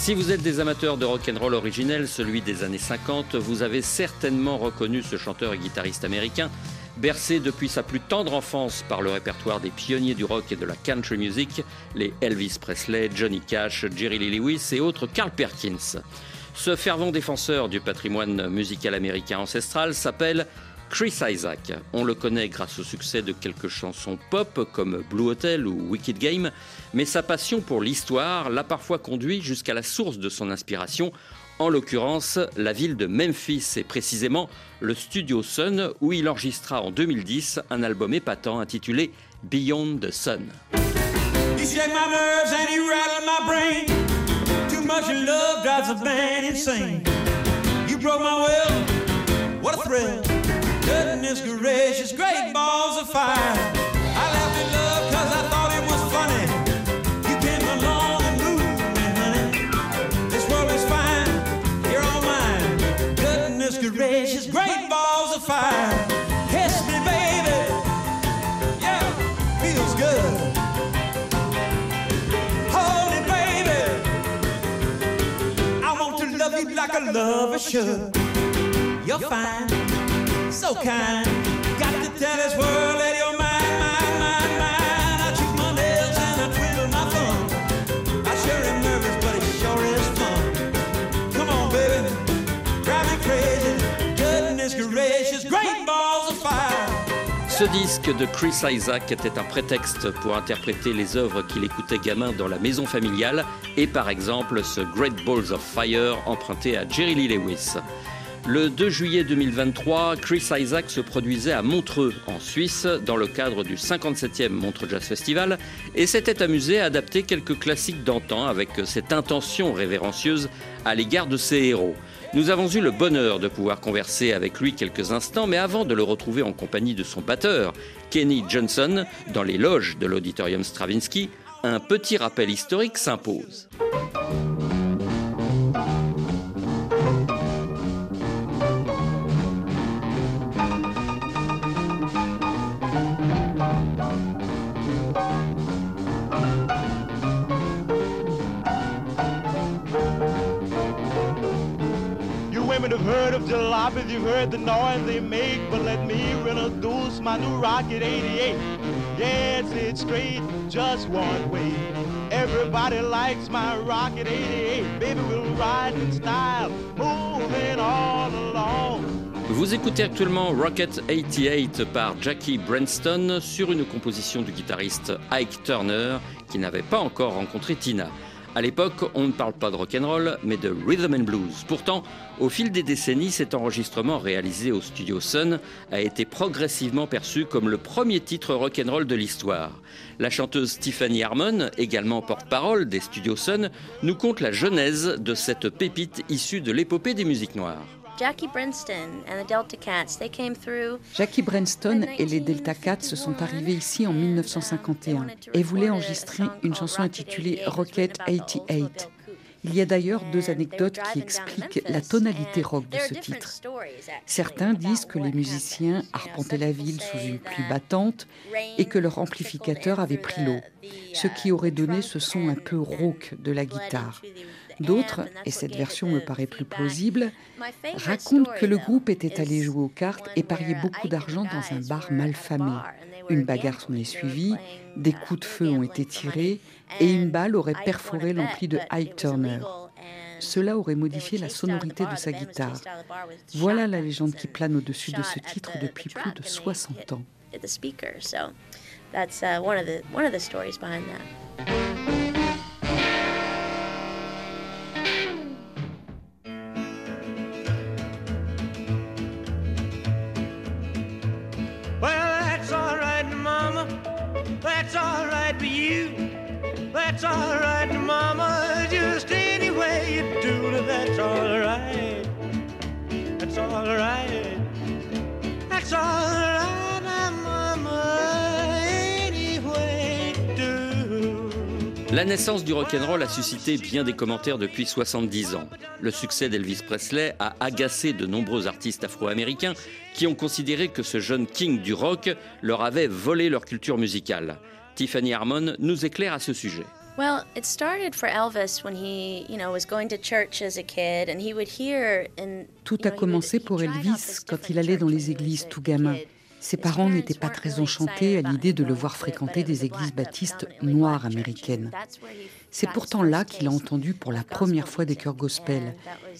Si vous êtes des amateurs de rock and roll originel, celui des années 50, vous avez certainement reconnu ce chanteur et guitariste américain, bercé depuis sa plus tendre enfance par le répertoire des pionniers du rock et de la country music, les Elvis Presley, Johnny Cash, Jerry Lee Lewis et autres Carl Perkins. Ce fervent défenseur du patrimoine musical américain ancestral s'appelle Chris Isaac. On le connaît grâce au succès de quelques chansons pop comme Blue Hotel ou Wicked Game, mais sa passion pour l'histoire l'a parfois conduit jusqu'à la source de son inspiration, en l'occurrence la ville de Memphis. Et précisément le studio Sun où il enregistra en 2010 un album épatant intitulé Beyond the Sun. Goodness gracious, great balls of fire. I laughed at love cause I thought it was funny. You came along and moved me, honey. This world is fine, you're all mine. Goodness gracious, great balls of fire. Kiss me, baby. Yeah, feels good. Hold baby. I want to love you like a lover should. You're fine, so kind. Got to tell this world that you're mine, mine, mine, mine. I chew my nails and I twiddle my thumb. I sure am nervous, but it sure is fun. Come on, baby, drive me crazy. Goodness gracious, great balls of fire. Ce disque de Chris Isaac était un prétexte pour interpréter les œuvres qu'il écoutait gamin dans la maison familiale et par exemple ce Great Balls of Fire emprunté à Jerry Lee Lewis. Le 2 juillet 2023, Chris Isaac se produisait à Montreux, en Suisse, dans le cadre du 57e Montreux Jazz Festival, et s'était amusé à adapter quelques classiques d'antan avec cette intention révérencieuse à l'égard de ses héros. Nous avons eu le bonheur de pouvoir converser avec lui quelques instants, mais avant de le retrouver en compagnie de son batteur, Kenny Johnson, dans les loges de l'auditorium Stravinsky, un petit rappel historique s'impose. Heard of jalopies, you've heard the noise they make, but let me introduce my new Rocket 88. Yes, it's straight, just one way. Everybody likes my Rocket 88. Baby, we'll ride in style, moving all along. Vous écoutez actuellement Rocket 88 par Jackie Branston sur une composition du guitariste Ike Turner qui n'avait pas encore rencontré Tina. À l'époque, on ne parle pas de rock'n'roll, mais de rhythm and blues. Pourtant, au fil des décennies, cet enregistrement réalisé au studio Sun a été progressivement perçu comme le premier titre rock'n'roll de l'histoire. La chanteuse Tiffany Harmon, également porte-parole des studios Sun, nous conte la genèse de cette pépite issue de l'épopée des musiques noires. Jackie Brenston and the Delta Cats, they came through. Jackie Brenston et les Delta Cats se sont arrivés ici en 1951 et voulaient enregistrer une chanson intitulée Rocket 88. Il y a d'ailleurs deux anecdotes qui expliquent la tonalité rock de ce titre. Certains disent que les musiciens arpentaient la ville sous une pluie battante et que leur amplificateur avait pris l'eau, ce qui aurait donné ce son un peu rauque de la guitare. D'autres, et cette version me paraît plus plausible, racontent que le groupe était allé jouer aux cartes et parier beaucoup d'argent dans un bar mal famé. Une bagarre s'en est suivie, des coups de feu ont été tirés et une balle aurait perforé l'ampli de Ike Turner. Cela aurait modifié la sonorité de sa guitare. Voilà la légende qui plane au-dessus de ce titre depuis plus de 60 ans. La naissance du rock'n'roll a suscité bien des commentaires depuis 70 ans. Le succès d'Elvis Presley a agacé de nombreux artistes afro-américains qui ont considéré que ce jeune king du rock leur avait volé leur culture musicale. Tiffany Harmon nous éclaire à ce sujet. Well, it started for Elvis when he, you know, was going to church as a kid and he would hear and Tout a commencé pour Elvis quand il allait dans les églises tout gamin. Ses parents n'étaient pas très enchantés à l'idée de le voir fréquenter des églises baptistes noires américaines. C'est pourtant là qu'il a entendu pour la première fois des chœurs gospel,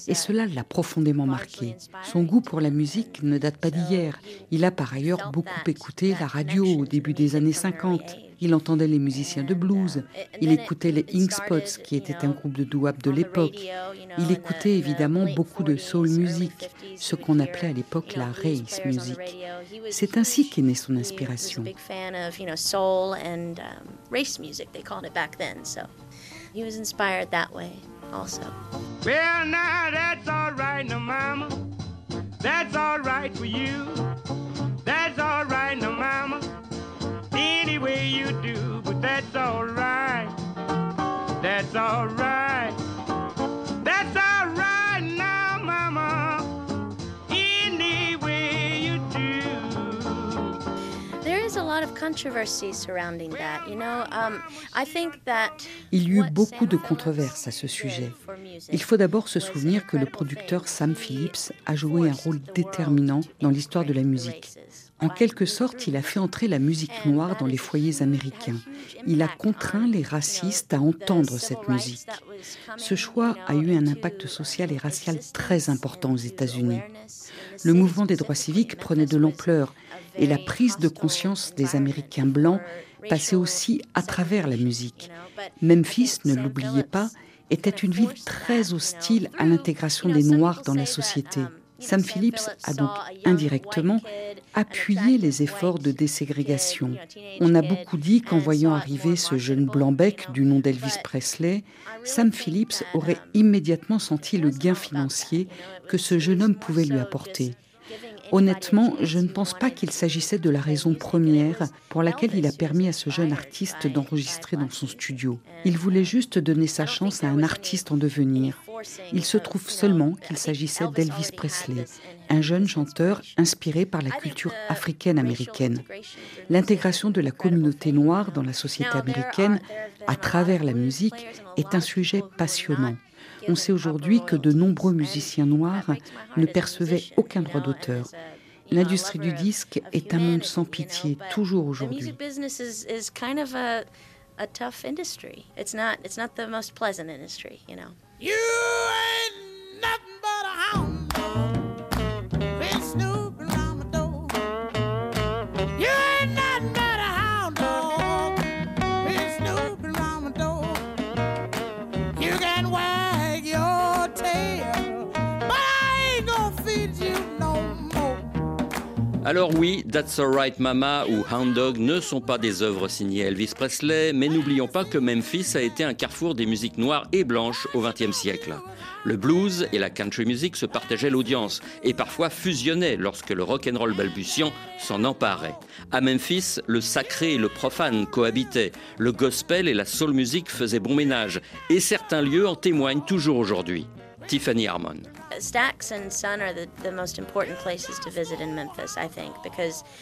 et cela l'a profondément marqué. Son goût pour la musique ne date pas d'hier. Il a par ailleurs beaucoup écouté la radio au début des années 50. Il entendait les musiciens de blues, il écoutait les Ink Spots, qui étaient un groupe de doo-wop de l'époque. Il écoutait évidemment beaucoup de soul music, ce qu'on appelait à l'époque la race music. C'est ainsi qu'est née son inspiration. He was inspired that way also. Well, now that's all right, no mama. That's all right for you. That's all right, no mama. Any way you do, but that's all right. That's all right. That's all right now, mama. Any way you do. There is a lot of controversy surrounding that. You know, um, I think that Il y eut beaucoup de controverses à ce sujet. Il faut d'abord se souvenir que le producteur Sam Phillips a joué un rôle déterminant dans l'histoire de la musique. En quelque sorte, il a fait entrer la musique noire dans les foyers américains. Il a contraint les racistes à entendre cette musique. Ce choix a eu un impact social et racial très important aux États-Unis. Le mouvement des droits civiques prenait de l'ampleur et la prise de conscience des Américains blancs passait aussi à travers la musique. Memphis, ne l'oubliez pas, était une ville très hostile à l'intégration des Noirs dans la société. Sam Phillips a donc indirectement appuyé les efforts de déségrégation. On a beaucoup dit qu'en voyant arriver ce jeune blanc-bec du nom d'Elvis Presley, Sam Phillips aurait immédiatement senti le gain financier que ce jeune homme pouvait lui apporter. Honnêtement, je ne pense pas qu'il s'agissait de la raison première pour laquelle il a permis à ce jeune artiste d'enregistrer dans son studio. Il voulait juste donner sa chance à un artiste en devenir. Il se trouve seulement qu'il s'agissait d'Elvis Presley, un jeune chanteur inspiré par la culture africaine-américaine. L'intégration de la communauté noire dans la société américaine à travers la musique est un sujet passionnant. On sait aujourd'hui que de nombreux musiciens noirs ne percevaient aucun droit d'auteur. L'industrie du disque est un monde sans pitié, toujours aujourd'hui. a tough industry. It's not it's not the most pleasant industry, you know. You ain't Alors oui, That's Alright Mama ou Hound Dog ne sont pas des œuvres signées Elvis Presley, mais n'oublions pas que Memphis a été un carrefour des musiques noires et blanches au XXe siècle. Le blues et la country music se partageaient l'audience et parfois fusionnaient lorsque le rock and roll balbutiant s'en emparait. À Memphis, le sacré et le profane cohabitaient, le gospel et la soul music faisaient bon ménage et certains lieux en témoignent toujours aujourd'hui. Tiffany Harmon.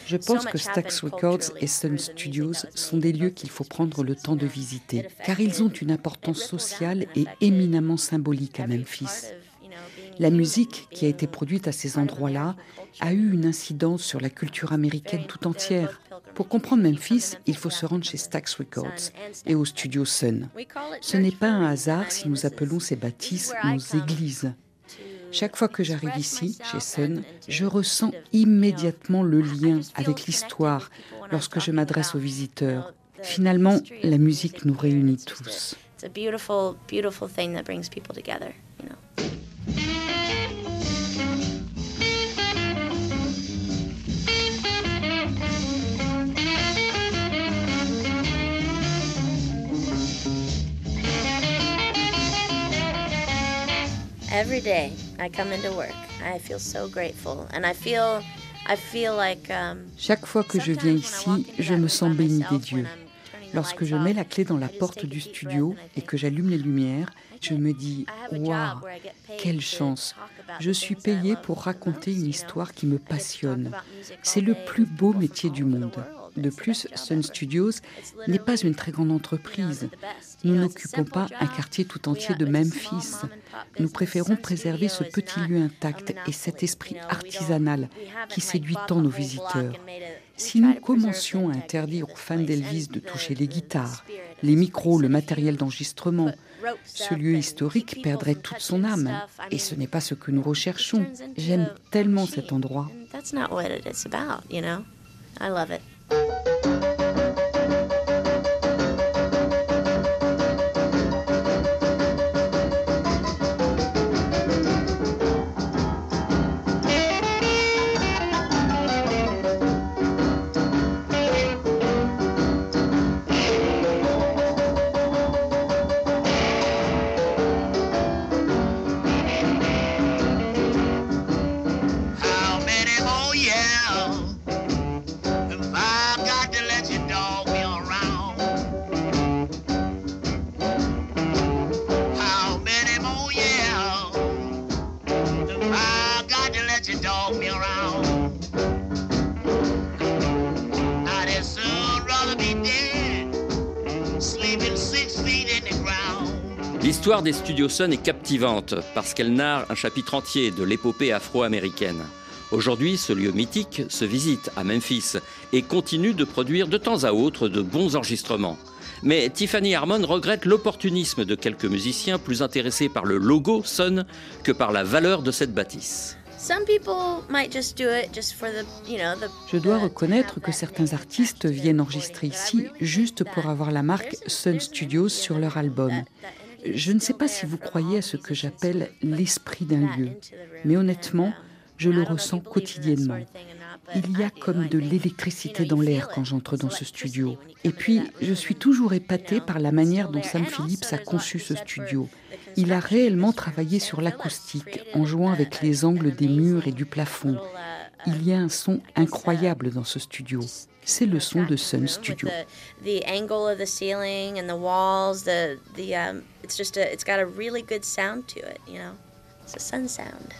Je pense que Stax Records et Sun Studios sont des lieux qu'il faut prendre le temps de visiter, car ils ont une importance sociale et éminemment symbolique à Memphis. La musique qui a été produite à ces endroits-là a eu une incidence sur la culture américaine tout entière. Pour comprendre Memphis, il faut se rendre chez Stax Records et au studio Sun. Ce n'est pas un hasard si nous appelons ces bâtisses nos églises. Chaque fois que j'arrive ici, chez Sun, je ressens immédiatement le lien avec l'histoire lorsque je m'adresse aux visiteurs. Finalement, la musique nous réunit tous. I come into work, I feel so grateful. And I feel I feel like um, Chaque fois que je viens ici, je me sens béni des dieux. Lorsque je mets la clé dans la porte du studio et que j'allume les lumières, je me dis Waouh, quelle chance. Je suis payé pour raconter une histoire qui me passionne. C'est le plus beau métier du monde. De plus, Sun Studios n'est pas une très grande entreprise. Nous n'occupons pas un quartier tout entier de Memphis. Nous préférons préserver ce petit lieu intact et cet esprit artisanal qui séduit tant nos visiteurs. Si nous commencions à interdire aux fans d'Elvis de toucher les guitares, les micros, le matériel d'enregistrement, ce lieu historique perdrait toute son âme. Et ce n'est pas ce que nous recherchons. J'aime tellement cet endroit. Thank you. L'histoire des studios Sun est captivante parce qu'elle narre un chapitre entier de l'épopée afro-américaine. Aujourd'hui, ce lieu mythique se visite à Memphis et continue de produire de temps à autre de bons enregistrements. Mais Tiffany Harmon regrette l'opportunisme de quelques musiciens plus intéressés par le logo Sun que par la valeur de cette bâtisse. Je dois reconnaître que certains artistes viennent enregistrer ici juste pour avoir la marque Sun Studios sur leur album. Je ne sais pas si vous croyez à ce que j'appelle l'esprit d'un lieu, mais honnêtement, je le ressens quotidiennement. Il y a comme de l'électricité dans l'air quand j'entre dans ce studio. Et puis, je suis toujours épatée par la manière dont Sam Phillips a conçu ce studio. Il a réellement travaillé sur l'acoustique en jouant avec les angles des murs et du plafond. Il y a un son incroyable dans ce studio. C'est le son de Sun Studio. It's just a, it's got a really good sound to it, you know? It's a sun sound.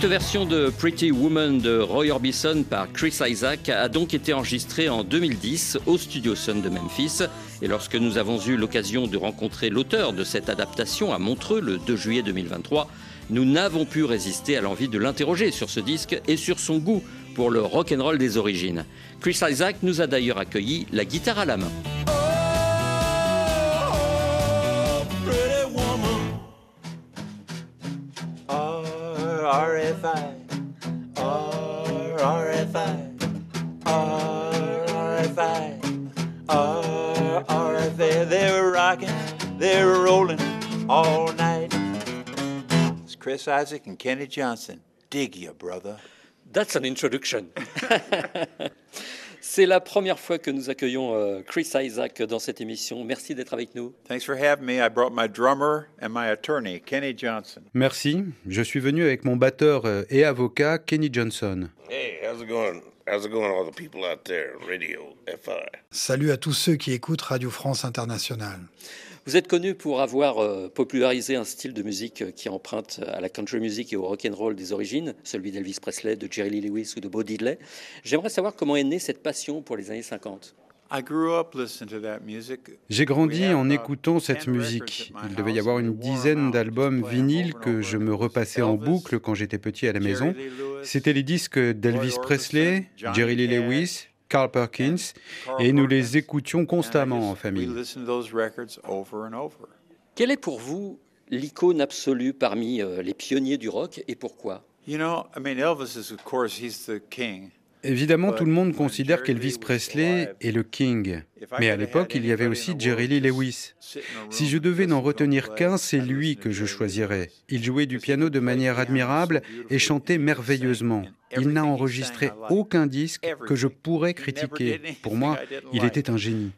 Cette version de Pretty Woman de Roy Orbison par Chris Isaac a donc été enregistrée en 2010 au Studio Sun de Memphis. Et lorsque nous avons eu l'occasion de rencontrer l'auteur de cette adaptation à Montreux le 2 juillet 2023, nous n'avons pu résister à l'envie de l'interroger sur ce disque et sur son goût pour le rock and roll des origines. Chris Isaac nous a d'ailleurs accueilli la guitare à la main. Chris Isaac and Kenny Johnson. Dig you, brother. That's an introduction. C'est la première fois que nous accueillons euh, Chris Isaac dans cette émission. Merci d'être avec nous. Thanks for having me. I brought my drummer and my attorney, Kenny Johnson. Merci. Je suis venu avec mon batteur euh, et avocat, Kenny Johnson. Hey, how's it going? How's it going, all the people out there, Radio FI? Salut à tous ceux qui écoutent Radio France Internationale. Vous êtes connu pour avoir euh, popularisé un style de musique euh, qui emprunte à la country music et au rock and roll des origines, celui d'Elvis Presley, de Jerry Lee Lewis ou de Bo Diddley. J'aimerais savoir comment est née cette passion pour les années 50. J'ai grandi en écoutant cette musique. Il devait y avoir une dizaine d'albums vinyles que je me repassais en boucle quand j'étais petit à la maison. C'était les disques d'Elvis Presley, Jerry Lee Lewis, Carl Perkins, et nous les écoutions constamment en famille. Quelle est pour vous l'icône absolue parmi euh, les pionniers du rock et pourquoi? Évidemment, tout le monde considère qu'Elvis Presley est le king. Mais à l'époque, il y avait aussi Jerry Lee Lewis. Si je devais n'en retenir qu'un, c'est lui que je choisirais. Il jouait du piano de manière admirable et chantait merveilleusement. Il n'a enregistré aucun disque que je pourrais critiquer. Pour moi, il était un génie.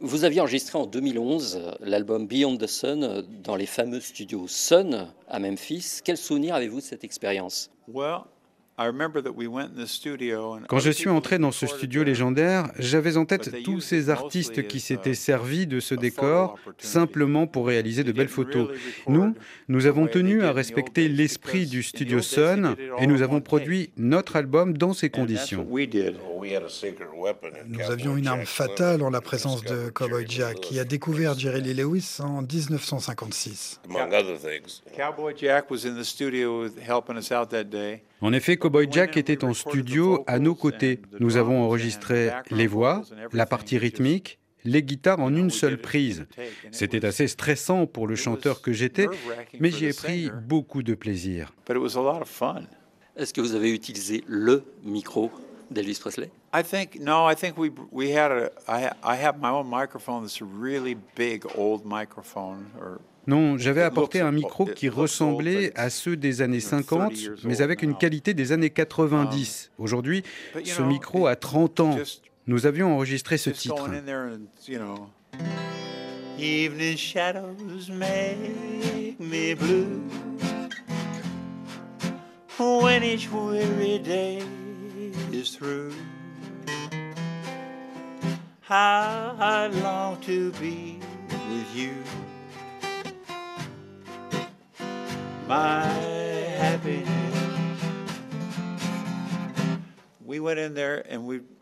Vous aviez enregistré en 2011 l'album Beyond the Sun dans les fameux studios Sun à Memphis. Quel souvenir avez-vous de cette expérience? Quand je suis entré dans ce studio légendaire, j'avais en tête tous ces artistes qui s'étaient servis de ce décor simplement pour réaliser de belles photos. Nous, nous avons tenu à respecter l'esprit du studio Sun et nous avons produit notre album dans ces conditions. Nous avions une arme fatale en la présence de Cowboy Jack, qui a découvert Jerry Lee Lewis en 1956. En effet, Cowboy Jack était en studio à nos côtés. Nous avons enregistré les voix, la partie rythmique, les guitares en une seule prise. C'était assez stressant pour le chanteur que j'étais, mais j'y ai pris beaucoup de plaisir. Est-ce que vous avez utilisé le micro d'Elvis Presley? I think no. I think we we had a. I I have my own microphone. That's a really big old microphone. Or non, j'avais apporté un micro qui ressemblait à ceux des années 50, mais avec une qualité des années 90. Aujourd'hui, ce micro a 30 ans. Nous avions enregistré ce titre. Evening shadows make me blue when each weary day is through. How I long to be with you.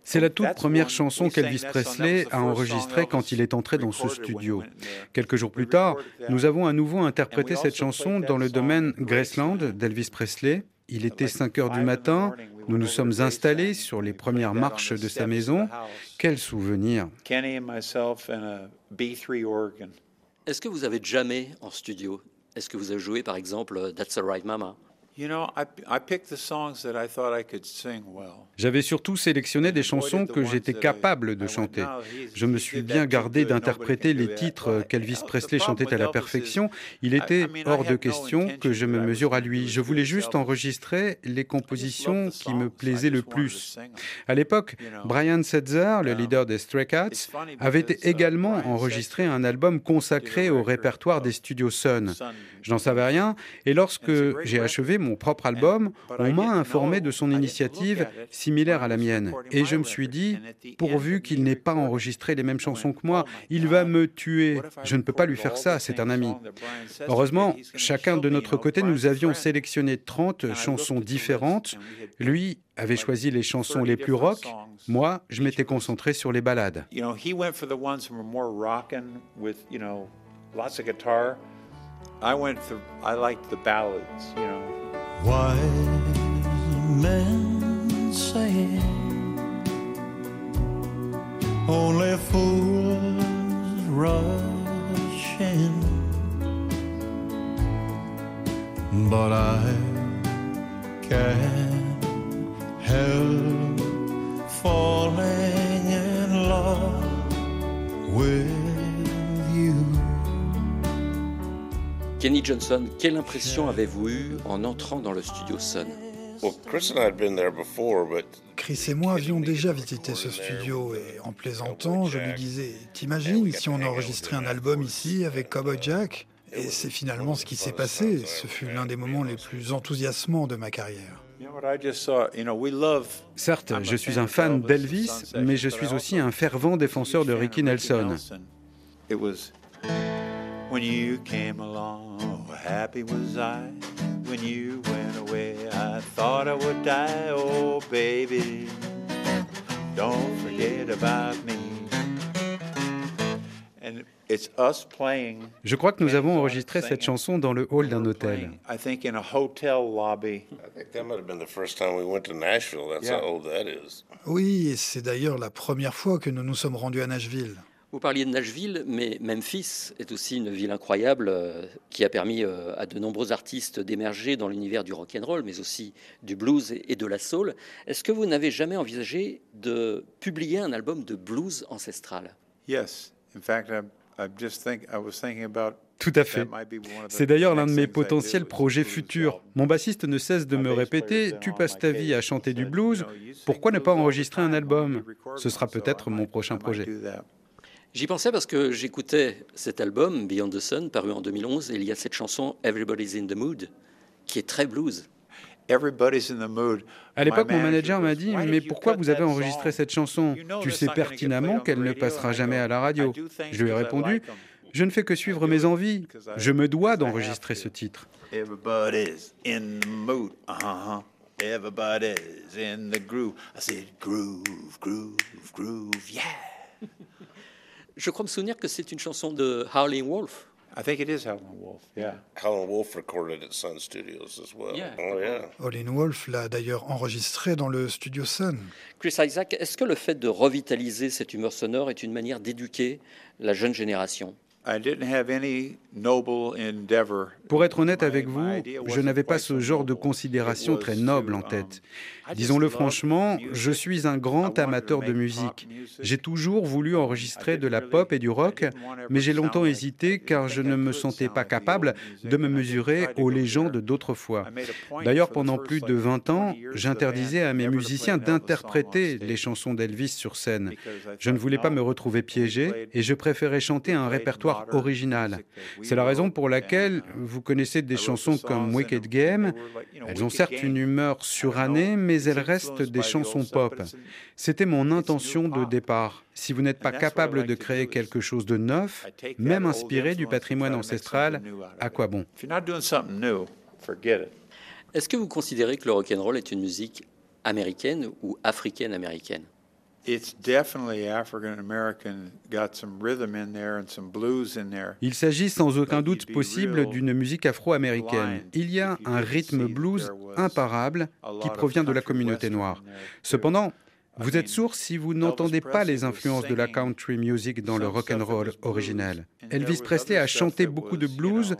C'est la toute première chanson qu'Elvis Presley a enregistrée quand il est entré dans ce studio. Quelques jours plus tard, nous avons à nouveau interprété cette chanson dans le domaine Graceland d'Elvis Presley. Il était 5 heures du matin, nous nous sommes installés sur les premières marches de sa maison. Quel souvenir. Est-ce que vous avez jamais en studio est-ce que vous avez joué par exemple That's the Right Mama? J'avais surtout sélectionné des chansons que j'étais capable de chanter. Je me suis bien gardé d'interpréter les titres qu'Elvis Presley chantait à la perfection. Il était hors de question que je me mesure à lui. Je voulais juste enregistrer les compositions qui me plaisaient le plus. À l'époque, Brian Setzer, le leader des Stray Cats, avait également enregistré un album consacré au répertoire des studios Sun. Je n'en savais rien. Et lorsque j'ai achevé mon propre album, on m'a informé de son initiative similaire à la mienne. Et je me suis dit, pourvu qu'il n'ait pas enregistré les mêmes chansons que moi, il va me tuer. Je ne peux pas lui faire ça, c'est un ami. Heureusement, chacun de notre côté, nous avions sélectionné 30 chansons différentes. Lui avait choisi les chansons les plus rock. Moi, je m'étais concentré sur les ballades. I went through, I liked the ballads, you know. Wise men say only fools rush in, but I can't help falling in love with. Kenny Johnson, quelle impression avez-vous eue en entrant dans le studio Sun? Chris et moi avions déjà visité ce studio et en plaisantant, je lui disais T'imagines si on enregistrait un album ici avec Cowboy Jack? Et c'est finalement ce qui s'est passé. Ce fut l'un des moments les plus enthousiasmants de ma carrière. Certes, je suis un fan d'Elvis, mais je suis aussi un fervent défenseur de Ricky Nelson. Oh, happy was I. When you went away, I thought I would die. Oh, baby, don't forget about me. And it's us playing. Je crois que nous avons enregistré cette chanson dans le hall d'un hôtel. I think in a hotel lobby. I think that might have been the first time we went to Nashville. That's yeah. how old that is. Oui, et c'est d'ailleurs la première fois que nous nous sommes rendus à Nashville. Vous parliez de Nashville, mais Memphis est aussi une ville incroyable euh, qui a permis euh, à de nombreux artistes d'émerger dans l'univers du rock and roll, mais aussi du blues et de la soul. Est-ce que vous n'avez jamais envisagé de publier un album de blues ancestral? Yes, in fact, I just think I was thinking about tout à fait. C'est d'ailleurs l'un de mes potentiels projets futurs. Mon bassiste ne cesse de me répéter Tu passes ta vie à chanter du blues, pourquoi ne pas enregistrer un album Ce sera peut-être mon prochain projet. J'y pensais parce que j'écoutais cet album, Beyond the Sun, paru en 2011, et il y a cette chanson Everybody's in the Mood, qui est très blues. Everybody's in the mood. À l'époque, mon manager m'a dit Mais pourquoi vous avez enregistré cette chanson? Tu sais pertinemment qu'elle ne passera jamais à la radio. Je lui ai répondu Je ne fais que suivre mes envies. Je me dois d'enregistrer ce titre. Everybody's in the mood. Uh-huh. Everybody's in the groove. I said groove, groove, groove, yeah. Je crois me souvenir que c'est une chanson de Howlin' Wolf. I think it is Howlin' Wolf. Yeah. Howlin' Wolf recorded at Sun Studios as well. Yeah. Oh yeah. Howlin' Wolf l'a d'ailleurs enregistré dans le studio Sun. Chris Isaac, est-ce que le fait de revitaliser cette humeur sonore est une manière d'éduquer la jeune génération? Pour être honnête avec vous, je n'avais pas ce genre de considération très noble en tête. Disons-le franchement, je suis un grand amateur de musique. J'ai toujours voulu enregistrer de la pop et du rock, mais j'ai longtemps hésité car je ne me sentais pas capable de me mesurer aux légendes d'autrefois. D'ailleurs, pendant plus de 20 ans, j'interdisais à mes musiciens d'interpréter les chansons d'Elvis sur scène. Je ne voulais pas me retrouver piégé et je préférais chanter un répertoire original. C'est la raison pour laquelle vous connaissez des chansons comme Wicked Game. Elles ont certes une humeur surannée, mais mais elles restent des chansons pop. C'était mon intention de départ. Si vous n'êtes pas capable de créer quelque chose de neuf, même inspiré du patrimoine ancestral, à quoi bon? Est-ce que vous considérez que le rock and roll est une musique américaine ou africaine-américaine il s'agit sans aucun doute possible d'une musique afro-américaine. Il y a un rythme blues imparable qui provient de la communauté noire. Cependant, vous êtes sourd si vous n'entendez pas les influences de la country music dans le rock and roll originel. Elvis Presley a chanté beaucoup de blues,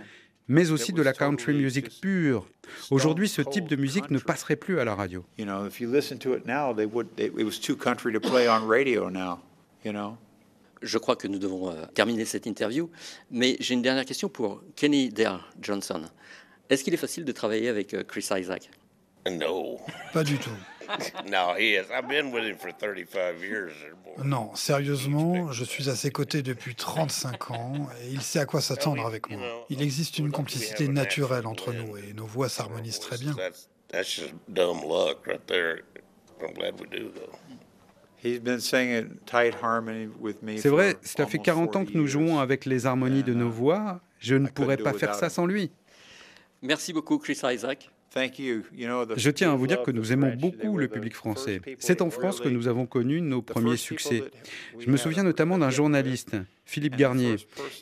mais aussi de la country music pure. Aujourd'hui, ce type de musique ne passerait plus à la radio. Je crois que nous devons euh, terminer cette interview, mais j'ai une dernière question pour Kenny Dare Johnson. Est-ce qu'il est facile de travailler avec euh, Chris Isaac? No. Pas du tout. no, he is. I've been with him for 35 years or more. Non, sérieusement, je suis à ses côtés depuis 35 ans et il sait à quoi s'attendre avec moi. Il existe une complicité naturelle entre nous et nos voix s'harmonisent très bien. That's, that's just dumb luck right there. I'm glad we do, though. He's been singing tight harmony with me C'est vrai, cela fait almost 40 ans 40 que nous jouons avec les harmonies de nos voix. Je ne pourrais pas faire ça sans lui. Merci beaucoup, Chris Isaac. Thank you. You know, the Je tiens à vous dire love que the nous aimons beaucoup le public first français. C'est en that France que nous avons connu nos premiers succès. Je me souviens a notamment d'un journaliste. Philippe Garnier.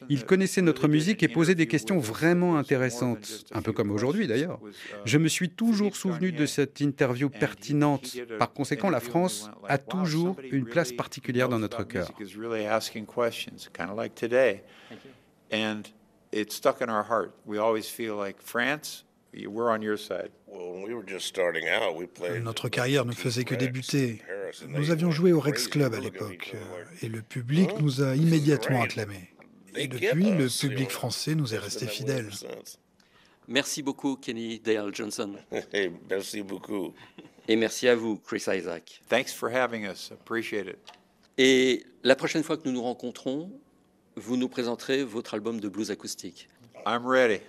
Il connaissait notre musique et posait des questions vraiment intéressantes, un peu comme aujourd'hui questions. d'ailleurs. Uh, Je me suis toujours souvenu de cette interview pertinente. Par conséquent, la France a toujours une place particulière dans notre cœur. music is really asking questions, kind of like today. And it stuck in our heart. We always feel like France, you- we're on your side. Well, when we were just starting out, we played Notre carrière ne faisait que débuter. Nous avions joué au. Rex Club à l'époque et le public nous a immédiatement acclamés. Et depuis, le public français nous est resté fidèle. Merci beaucoup, Kenny Dale Johnson. Hey, merci beaucoup. Et merci à vous, Chris Isaac. Thanks for having us. Appreciate it. Et la prochaine fois que nous nous rencontrons, vous nous présenterez votre album de blues acoustique. I'm ready.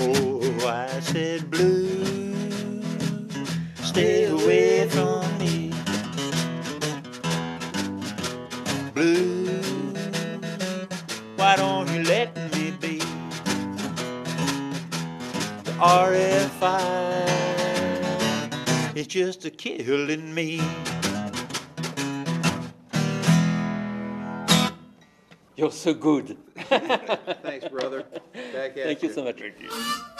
Oh, I said blue, stay away from me. Blue, why don't you let me be? The RFI is just a killing me. You're so good. Thanks, brother. Back at Thank you so much. Everybody's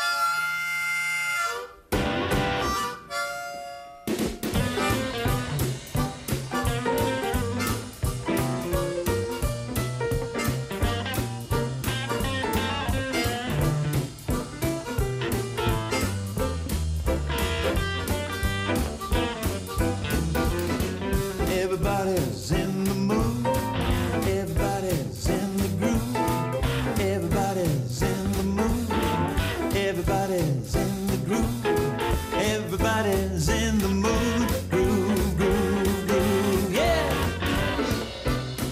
Everybody's in the mood.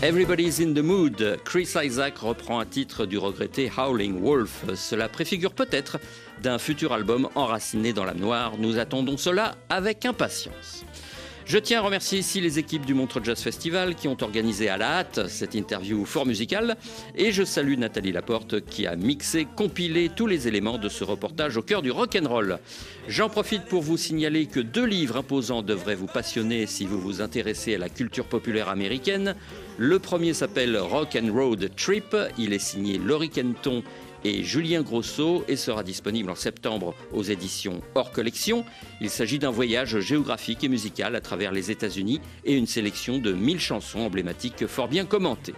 Everybody's in the mood. Chris Isaac reprend un titre du regretté Howling Wolf. Cela préfigure peut-être d'un futur album enraciné dans la noire. Nous attendons cela avec impatience. Je tiens à remercier ici les équipes du Montreux Jazz Festival qui ont organisé à la hâte cette interview fort musicale et je salue Nathalie Laporte qui a mixé, compilé tous les éléments de ce reportage au cœur du rock'n'roll. J'en profite pour vous signaler que deux livres imposants devraient vous passionner si vous vous intéressez à la culture populaire américaine. Le premier s'appelle Rock and Road Trip, il est signé Laurie Kenton et Julien Grosso et sera disponible en septembre aux éditions hors collection. Il s'agit d'un voyage géographique et musical à travers les États-Unis et une sélection de 1000 chansons emblématiques fort bien commentées.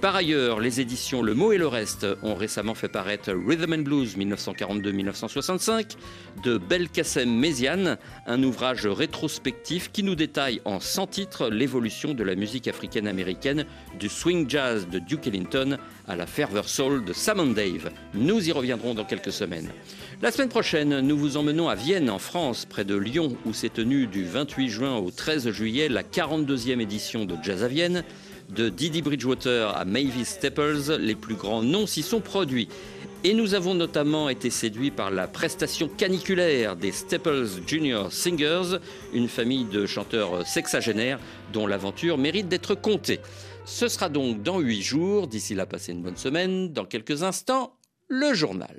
Par ailleurs, les éditions Le Mot et le Reste ont récemment fait paraître Rhythm and Blues 1942-1965 de Belkacem Méziane, un ouvrage rétrospectif qui nous détaille en 100 titres l'évolution de la musique africaine-américaine du swing jazz de Duke Ellington à la fervor soul de Sam Dave. Nous y reviendrons dans quelques semaines. La semaine prochaine, nous vous emmenons à Vienne, en France, près de Lyon, où s'est tenue du 28 juin au 13 juillet la 42e édition de Jazz à Vienne. De Didi Bridgewater à Mavis Staples, les plus grands noms s'y sont produits. Et nous avons notamment été séduits par la prestation caniculaire des Staples Junior Singers, une famille de chanteurs sexagénaires dont l'aventure mérite d'être contée. Ce sera donc dans huit jours. D'ici là, passez une bonne semaine. Dans quelques instants, le journal.